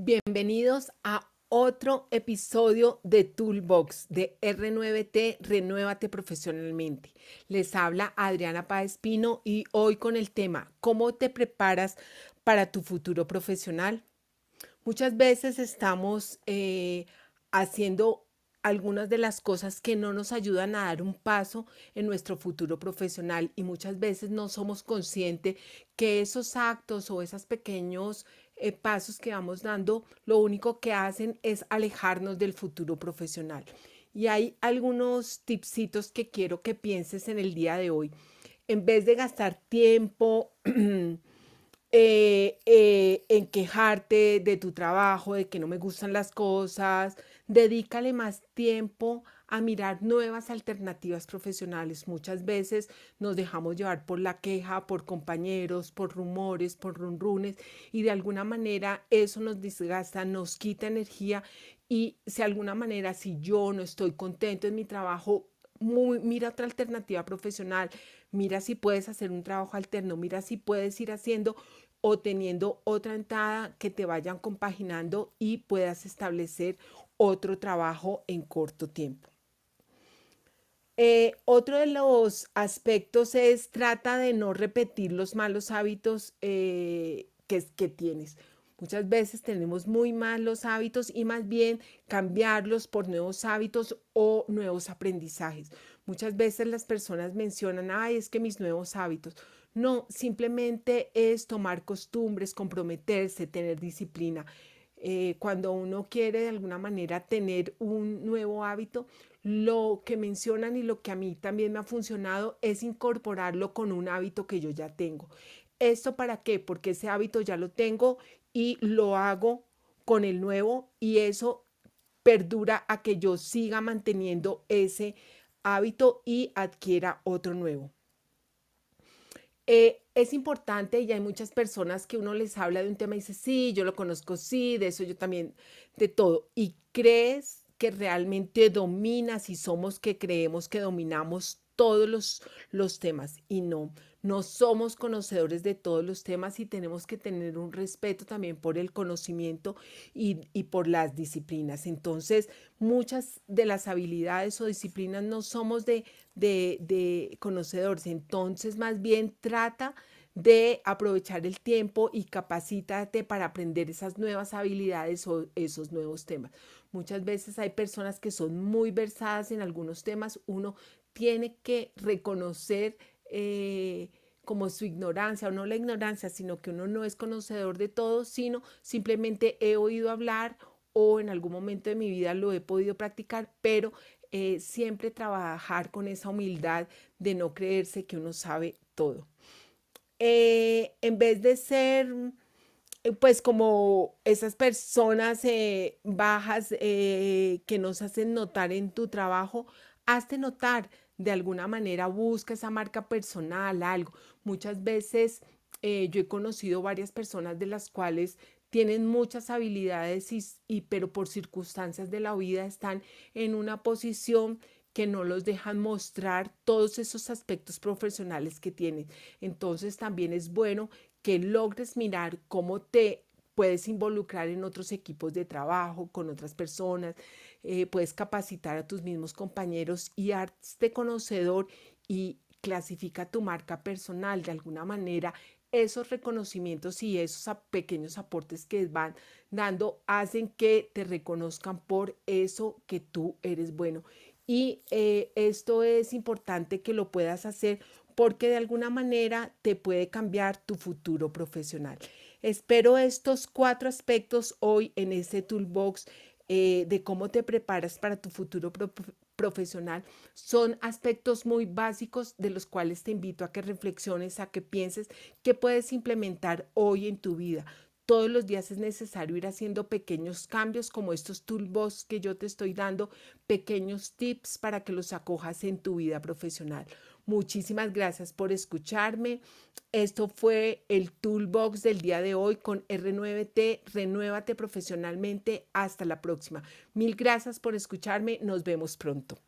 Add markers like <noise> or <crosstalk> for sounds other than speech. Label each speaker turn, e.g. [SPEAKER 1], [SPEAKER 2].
[SPEAKER 1] Bienvenidos a otro episodio de Toolbox de R9T Renuévate Profesionalmente. Les habla Adriana Páez Pino y hoy con el tema ¿Cómo te preparas para tu futuro profesional? Muchas veces estamos eh, haciendo algunas de las cosas que no nos ayudan a dar un paso en nuestro futuro profesional y muchas veces no somos conscientes que esos actos o esos pequeños eh, pasos que vamos dando lo único que hacen es alejarnos del futuro profesional. Y hay algunos tipsitos que quiero que pienses en el día de hoy. En vez de gastar tiempo <clears throat> eh, eh, en quejarte de tu trabajo, de que no me gustan las cosas, dedícale más tiempo a mirar nuevas alternativas profesionales. Muchas veces nos dejamos llevar por la queja, por compañeros, por rumores, por runrunes y de alguna manera eso nos desgasta, nos quita energía y si de alguna manera si yo no estoy contento en mi trabajo, mira otra alternativa profesional, mira si puedes hacer un trabajo alterno, mira si puedes ir haciendo o teniendo otra entrada que te vayan compaginando y puedas establecer otro trabajo en corto tiempo. Eh, otro de los aspectos es trata de no repetir los malos hábitos eh, que, que tienes. Muchas veces tenemos muy malos hábitos y más bien cambiarlos por nuevos hábitos o nuevos aprendizajes. Muchas veces las personas mencionan, ay, es que mis nuevos hábitos. No, simplemente es tomar costumbres, comprometerse, tener disciplina. Eh, cuando uno quiere de alguna manera tener un nuevo hábito, lo que mencionan y lo que a mí también me ha funcionado es incorporarlo con un hábito que yo ya tengo. ¿Esto para qué? Porque ese hábito ya lo tengo y lo hago con el nuevo y eso perdura a que yo siga manteniendo ese hábito y adquiera otro nuevo. Eh, es importante y hay muchas personas que uno les habla de un tema y dice, sí, yo lo conozco, sí, de eso yo también, de todo. Y crees que realmente dominas y somos que creemos que dominamos todos los, los temas y no, no somos conocedores de todos los temas y tenemos que tener un respeto también por el conocimiento y, y, por las disciplinas. Entonces, muchas de las habilidades o disciplinas no somos de, de, de conocedores. Entonces, más bien trata de aprovechar el tiempo y capacítate para aprender esas nuevas habilidades o esos nuevos temas. Muchas veces hay personas que son muy versadas en algunos temas. Uno tiene que reconocer eh, como su ignorancia o no la ignorancia, sino que uno no es conocedor de todo, sino simplemente he oído hablar o en algún momento de mi vida lo he podido practicar, pero eh, siempre trabajar con esa humildad de no creerse que uno sabe todo. Eh, en vez de ser pues como esas personas bajas que nos hacen notar en tu trabajo, hazte notar, de alguna manera busca esa marca personal, algo. Muchas veces eh, yo he conocido varias personas de las cuales tienen muchas habilidades, y, pero por circunstancias de la vida están en una posición que no los dejan mostrar todos esos aspectos profesionales que tienen. Entonces también es bueno que logres mirar cómo te puedes involucrar en otros equipos de trabajo, con otras personas, eh, puedes capacitar a tus mismos compañeros y hazte conocedor y clasifica tu marca personal de alguna manera. Esos reconocimientos y esos pequeños aportes que van dando hacen que te reconozcan por eso que tú eres bueno. Y eh, esto es importante que lo puedas hacer porque de alguna manera te puede cambiar tu futuro profesional. Espero estos cuatro aspectos hoy en este toolbox eh, de cómo te preparas para tu futuro profesional son aspectos muy básicos de los cuales te invito a que reflexiones, a que pienses que puedes implementar hoy en tu vida. Todos los días es necesario ir haciendo pequeños cambios como estos toolbox que yo te estoy dando, pequeños tips para que los acojas en tu vida profesional. Muchísimas gracias por escucharme. Esto fue el Toolbox del día de hoy con R9T. Renuévate profesionalmente. Hasta la próxima. Mil gracias por escucharme. Nos vemos pronto.